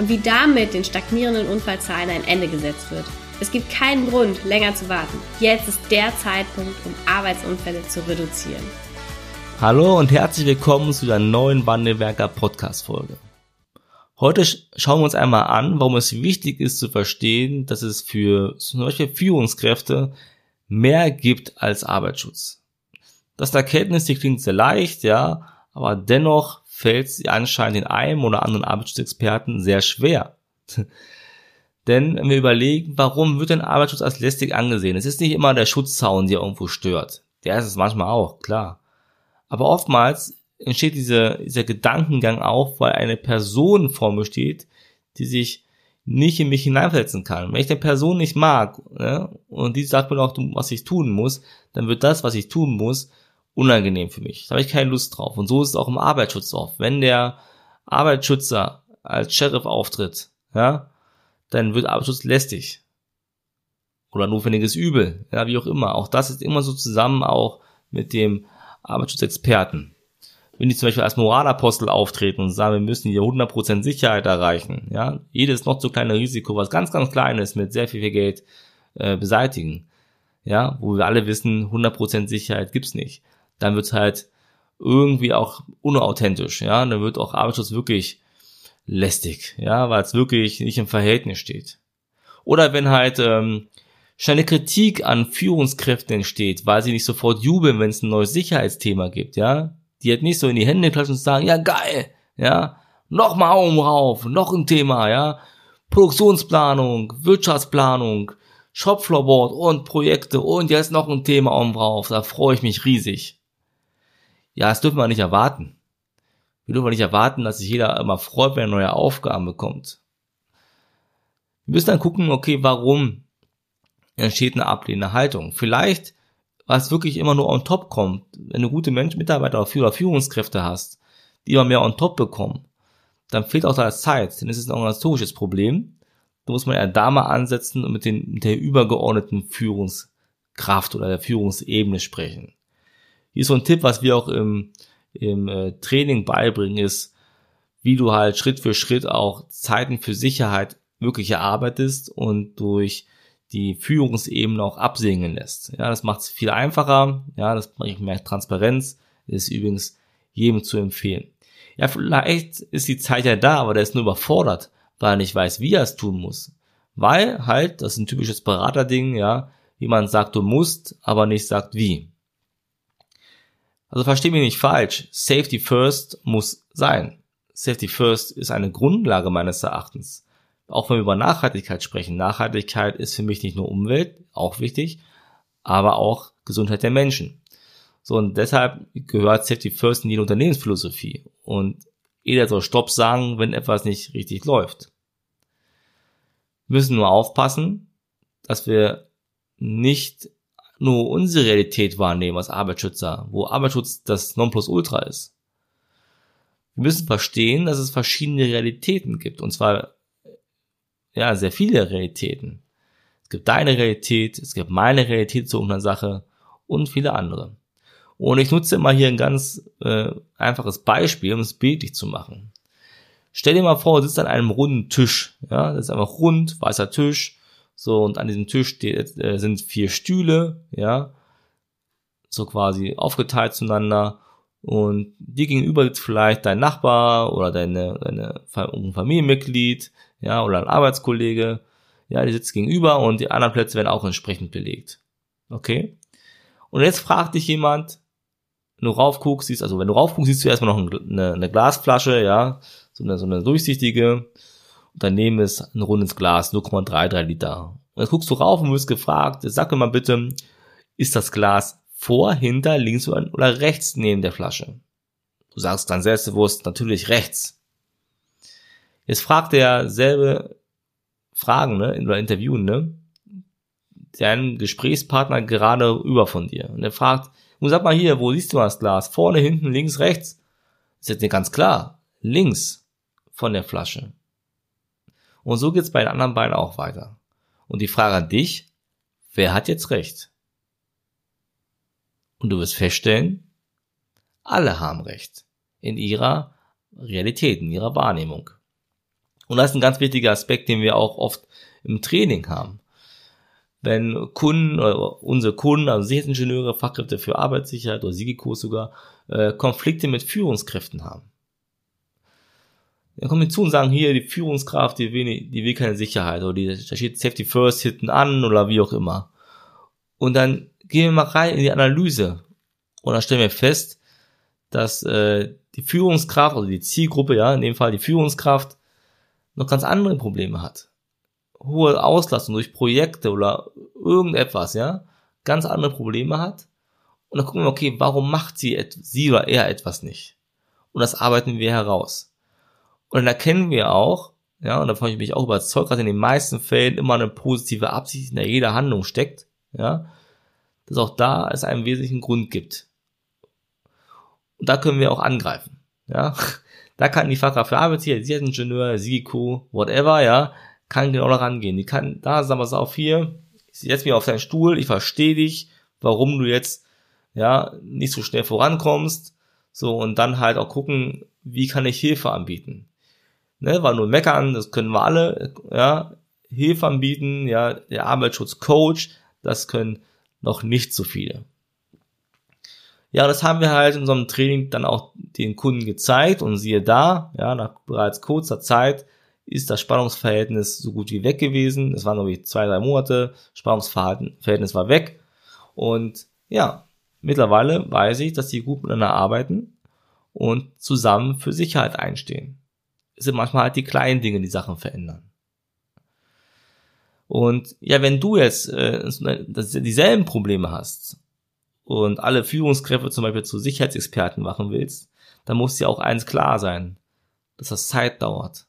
und wie damit den stagnierenden Unfallzahlen ein Ende gesetzt wird. Es gibt keinen Grund, länger zu warten. Jetzt ist der Zeitpunkt, um Arbeitsunfälle zu reduzieren. Hallo und herzlich willkommen zu der neuen Wandelwerker Podcast Folge. Heute schauen wir uns einmal an, warum es wichtig ist zu verstehen, dass es für solche Führungskräfte mehr gibt als Arbeitsschutz. Das Erkenntnis, die klingt sehr leicht, ja, aber dennoch fällt sie anscheinend den einen oder anderen Arbeitsschutzexperten sehr schwer. Denn wenn wir überlegen, warum wird denn Arbeitsschutz als lästig angesehen? Es ist nicht immer der Schutzzaun, der irgendwo stört. Der ist es manchmal auch, klar. Aber oftmals entsteht dieser, dieser Gedankengang auch, weil eine Person vor mir steht, die sich nicht in mich hineinversetzen kann. Wenn ich der Person nicht mag ne, und die sagt mir auch, was ich tun muss, dann wird das, was ich tun muss, unangenehm für mich. Da habe ich keine Lust drauf. Und so ist es auch im Arbeitsschutz oft. Wenn der Arbeitsschützer als Sheriff auftritt, ja, dann wird Arbeitsschutz lästig. Oder notwendiges Übel, ja, wie auch immer. Auch das ist immer so zusammen auch mit dem Arbeitsschutzexperten. Wenn die zum Beispiel als Moralapostel auftreten und sagen, wir müssen hier 100% Sicherheit erreichen, ja, jedes noch so kleine Risiko, was ganz, ganz klein ist, mit sehr viel, viel Geld äh, beseitigen, ja, wo wir alle wissen, 100% Sicherheit gibt's nicht dann wird's halt irgendwie auch unauthentisch, ja, dann wird auch Arbeitsschutz wirklich lästig, ja, weil es wirklich nicht im Verhältnis steht. Oder wenn halt ähm, schnelle Kritik an Führungskräften entsteht, weil sie nicht sofort jubeln, wenn es ein neues Sicherheitsthema gibt, ja, die halt nicht so in die Hände klatschen und sagen, ja geil, ja, noch mal Augen rauf, noch ein Thema, ja, Produktionsplanung, Wirtschaftsplanung, Shopfloorboard und Projekte und jetzt noch ein Thema oben drauf, da freue ich mich riesig. Ja, das dürfen wir nicht erwarten. Wir dürfen nicht erwarten, dass sich jeder immer freut, wenn er neue Aufgaben bekommt. Wir müssen dann gucken, okay, warum entsteht eine ablehnende Haltung? Vielleicht, was wirklich immer nur on top kommt, wenn du gute Menschen, Mitarbeiter oder Führungskräfte hast, die immer mehr on top bekommen, dann fehlt auch da Zeit, denn es ist ein organisatorisches Problem. Da muss man ja da mal ansetzen und mit, den, mit der übergeordneten Führungskraft oder der Führungsebene sprechen. Hier ist so ein Tipp, was wir auch im, im äh, Training beibringen, ist, wie du halt Schritt für Schritt auch Zeiten für Sicherheit wirklich erarbeitest und durch die Führungsebene auch absingen lässt. Ja, das macht es viel einfacher. Ja, das bringt mehr Transparenz. Ist übrigens jedem zu empfehlen. Ja, vielleicht ist die Zeit ja da, aber der ist nur überfordert, weil er nicht weiß, wie er es tun muss. Weil halt, das ist ein typisches Beraterding, ja, jemand sagt, du musst, aber nicht sagt wie. Also versteh mich nicht falsch. Safety first muss sein. Safety first ist eine Grundlage meines Erachtens. Auch wenn wir über Nachhaltigkeit sprechen. Nachhaltigkeit ist für mich nicht nur Umwelt, auch wichtig, aber auch Gesundheit der Menschen. So, und deshalb gehört Safety first in die Unternehmensphilosophie. Und jeder soll Stopp sagen, wenn etwas nicht richtig läuft. Wir müssen nur aufpassen, dass wir nicht nur unsere Realität wahrnehmen als Arbeitsschützer, wo Arbeitsschutz das Nonplusultra ist. Wir müssen verstehen, dass es verschiedene Realitäten gibt, und zwar ja sehr viele Realitäten. Es gibt deine Realität, es gibt meine Realität zu einer Sache und viele andere. Und ich nutze mal hier ein ganz äh, einfaches Beispiel, um es bildlich zu machen. Stell dir mal vor, du sitzt an einem runden Tisch. Ja, das ist einfach rund, weißer Tisch. So, und an diesem Tisch steht, äh, sind vier Stühle, ja, so quasi aufgeteilt zueinander. Und dir gegenüber sitzt vielleicht dein Nachbar oder deine, deine ein Familienmitglied, ja, oder ein Arbeitskollege. Ja, die sitzt gegenüber und die anderen Plätze werden auch entsprechend belegt. Okay? Und jetzt fragt dich jemand, wenn du raufguckst, siehst, also wenn du raufguckst, siehst du erstmal noch eine, eine Glasflasche, ja, so eine, so eine durchsichtige und daneben ist ein rundes Glas, 0,33 Liter. Und jetzt guckst du rauf und wirst gefragt, sag mir mal bitte, ist das Glas vor, hinter, links oder rechts neben der Flasche? Du sagst dann selbstbewusst, natürlich rechts. Jetzt fragt der selbe Fragen, ne, oder interviewen, ne, deinen Gesprächspartner gerade über von dir. Und er fragt, und sag mal hier, wo siehst du das Glas? Vorne, hinten, links, rechts? ist jetzt nicht ganz klar. Links von der Flasche. Und so geht's bei den anderen beiden auch weiter. Und die Frage an dich, wer hat jetzt recht? Und du wirst feststellen, alle haben recht. In ihrer Realität, in ihrer Wahrnehmung. Und das ist ein ganz wichtiger Aspekt, den wir auch oft im Training haben. Wenn Kunden oder unsere Kunden, also Sicherheitsingenieure, Fachkräfte für Arbeitssicherheit oder Sigikos sogar, äh, Konflikte mit Führungskräften haben. Dann kommen die zu und sagen, hier, die Führungskraft, die will, die will keine Sicherheit oder die, da steht Safety First hinten an oder wie auch immer. Und dann gehen wir mal rein in die Analyse und dann stellen wir fest, dass äh, die Führungskraft, also die Zielgruppe, ja, in dem Fall die Führungskraft, noch ganz andere Probleme hat. Hohe Auslastung durch Projekte oder irgendetwas, ja, ganz andere Probleme hat. Und dann gucken wir, okay, warum macht sie, sie oder er etwas nicht? Und das arbeiten wir heraus. Und dann erkennen wir auch, ja, und da habe ich mich auch überzeugt, dass in den meisten Fällen immer eine positive Absicht in jeder Handlung steckt, ja, dass auch da es einen wesentlichen Grund gibt. Und da können wir auch angreifen, ja. Da kann die Fachkraft für Arbeitssicherheit, Sicherheitsingenieur, SIGICO, whatever, ja, kann genau da rangehen. Die kann, da sagen wir es auch hier, ich setze mich auf deinen Stuhl, ich verstehe dich, warum du jetzt, ja, nicht so schnell vorankommst, so, und dann halt auch gucken, wie kann ich Hilfe anbieten ne, war nur meckern, das können wir alle, ja, Hilfe anbieten, ja, der Arbeitsschutzcoach, das können noch nicht so viele. Ja, das haben wir halt in unserem Training dann auch den Kunden gezeigt und siehe da, ja, nach bereits kurzer Zeit ist das Spannungsverhältnis so gut wie weg gewesen. Es waren glaube zwei, drei Monate, Spannungsverhältnis war weg und ja, mittlerweile weiß ich, dass die gut miteinander arbeiten und zusammen für Sicherheit einstehen sind manchmal halt die kleinen Dinge, die Sachen verändern. Und ja, wenn du jetzt äh, dieselben Probleme hast und alle Führungskräfte zum Beispiel zu Sicherheitsexperten machen willst, dann muss dir auch eins klar sein, dass das Zeit dauert.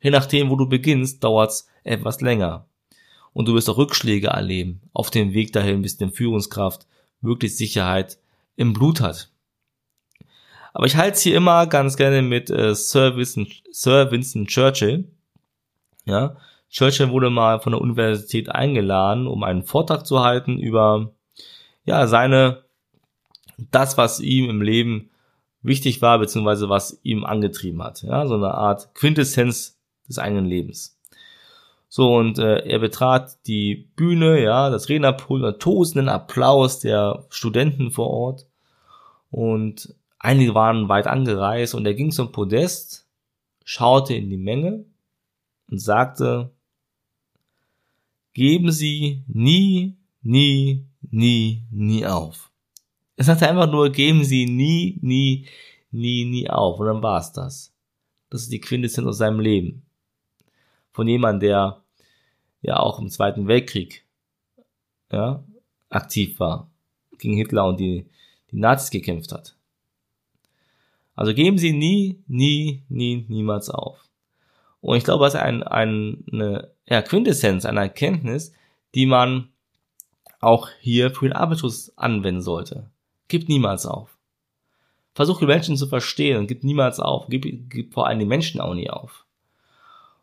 Je nachdem, wo du beginnst, dauert's etwas länger. Und du wirst auch Rückschläge erleben auf dem Weg dahin, bis die Führungskraft wirklich Sicherheit im Blut hat. Aber ich halte es hier immer ganz gerne mit äh, Sir, Winston, Churchill. Ja, Churchill wurde mal von der Universität eingeladen, um einen Vortrag zu halten über ja seine das, was ihm im Leben wichtig war, beziehungsweise was ihm angetrieben hat. Ja, so eine Art Quintessenz des eigenen Lebens. So, und äh, er betrat die Bühne, ja, das Rednerpult, tosenden Applaus der Studenten vor Ort. Und Einige waren weit angereist und er ging zum Podest, schaute in die Menge und sagte, geben Sie nie, nie, nie, nie auf. Er sagte einfach nur, geben Sie nie, nie, nie, nie auf. Und dann war es das. Das ist die Quintessenz aus seinem Leben. Von jemandem, der ja auch im Zweiten Weltkrieg ja, aktiv war, gegen Hitler und die, die Nazis gekämpft hat. Also geben Sie nie, nie, nie, niemals auf. Und ich glaube, das ist ein, ein, eine ja, Quintessenz, eine Erkenntnis, die man auch hier für den Arbeitsschutz anwenden sollte. Gib niemals auf. Versuche Menschen zu verstehen und gib niemals auf. Gib, gib vor allem die Menschen auch nie auf.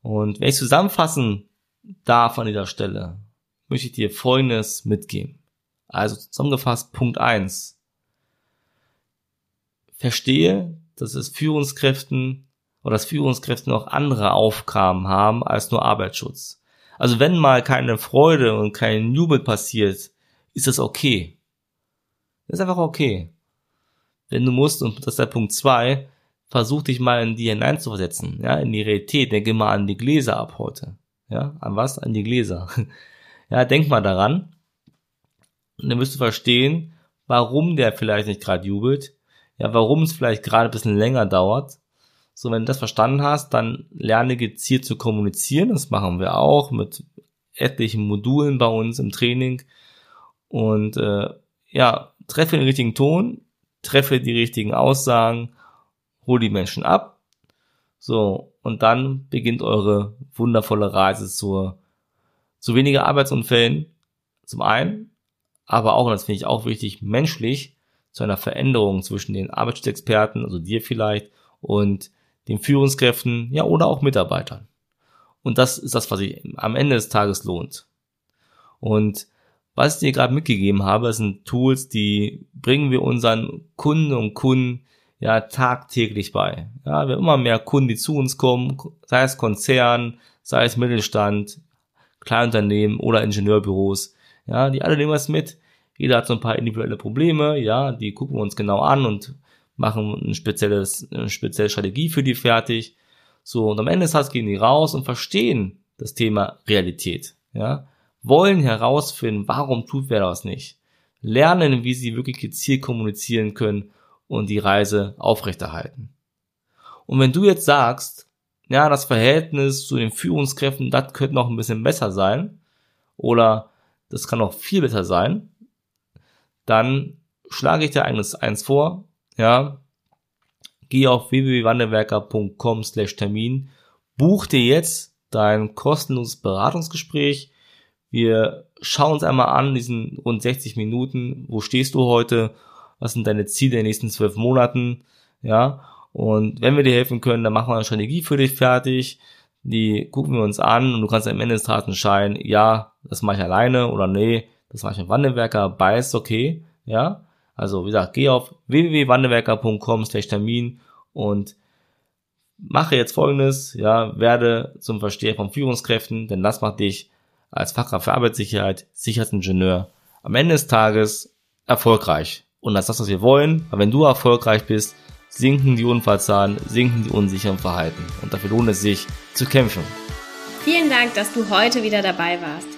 Und wenn ich zusammenfassen darf an dieser Stelle, möchte ich dir Folgendes mitgeben. Also zusammengefasst Punkt eins verstehe, dass es Führungskräften oder dass Führungskräfte noch andere Aufgaben haben als nur Arbeitsschutz. Also wenn mal keine Freude und kein Jubel passiert, ist das okay. Das ist einfach okay. Wenn du musst, und das ist der Punkt zwei, versuch dich mal in die hineinzuversetzen, ja, in die Realität. Denke mal an die Gläser ab heute. Ja, an was? An die Gläser. Ja, denk mal daran. Und dann wirst du verstehen, warum der vielleicht nicht gerade jubelt, ja, warum es vielleicht gerade ein bisschen länger dauert. So, wenn du das verstanden hast, dann lerne gezielt zu kommunizieren. Das machen wir auch mit etlichen Modulen bei uns im Training. Und äh, ja, treffe den richtigen Ton, treffe die richtigen Aussagen, hol die Menschen ab, So, und dann beginnt eure wundervolle Reise zur, zu weniger Arbeitsunfällen, zum einen, aber auch, und das finde ich auch wichtig, menschlich zu einer Veränderung zwischen den Arbeitsschutzexperten, also dir vielleicht, und den Führungskräften, ja, oder auch Mitarbeitern. Und das ist das, was sich am Ende des Tages lohnt. Und was ich dir gerade mitgegeben habe, sind Tools, die bringen wir unseren Kunden und Kunden ja tagtäglich bei. Ja, wir haben immer mehr Kunden, die zu uns kommen, sei es Konzern, sei es Mittelstand, Kleinunternehmen oder Ingenieurbüros. Ja, die alle nehmen was mit. Jeder hat so ein paar individuelle Probleme, ja, die gucken wir uns genau an und machen ein spezielles, eine spezielle Strategie für die fertig. So, und am Ende des Tages gehen die raus und verstehen das Thema Realität, ja. Wollen herausfinden, warum tut wer das nicht. Lernen, wie sie wirklich gezielt kommunizieren können und die Reise aufrechterhalten. Und wenn du jetzt sagst, ja, das Verhältnis zu den Führungskräften, das könnte noch ein bisschen besser sein, oder das kann noch viel besser sein, dann schlage ich dir eines eins vor, ja, geh auf www.wandelwerker.com slash Termin, buch dir jetzt dein kostenloses Beratungsgespräch. Wir schauen uns einmal an, diesen rund 60 Minuten, wo stehst du heute, was sind deine Ziele in den nächsten zwölf Monaten, ja, und wenn wir dir helfen können, dann machen wir eine Strategie für dich fertig, die gucken wir uns an und du kannst am Ende des Tages entscheiden, ja, das mache ich alleine oder nee, das ich mit Wandelwerker, beides okay, ja. Also wie gesagt, geh auf www.wandelwerker.com Termin und mache jetzt folgendes, ja, werde zum Versteher von Führungskräften, denn das macht dich als Fachkraft für Arbeitssicherheit, Sicherheitsingenieur am Ende des Tages erfolgreich. Und das ist das, was wir wollen, weil wenn du erfolgreich bist, sinken die Unfallzahlen, sinken die unsicheren Verhalten. Und dafür lohnt es sich zu kämpfen. Vielen Dank, dass du heute wieder dabei warst.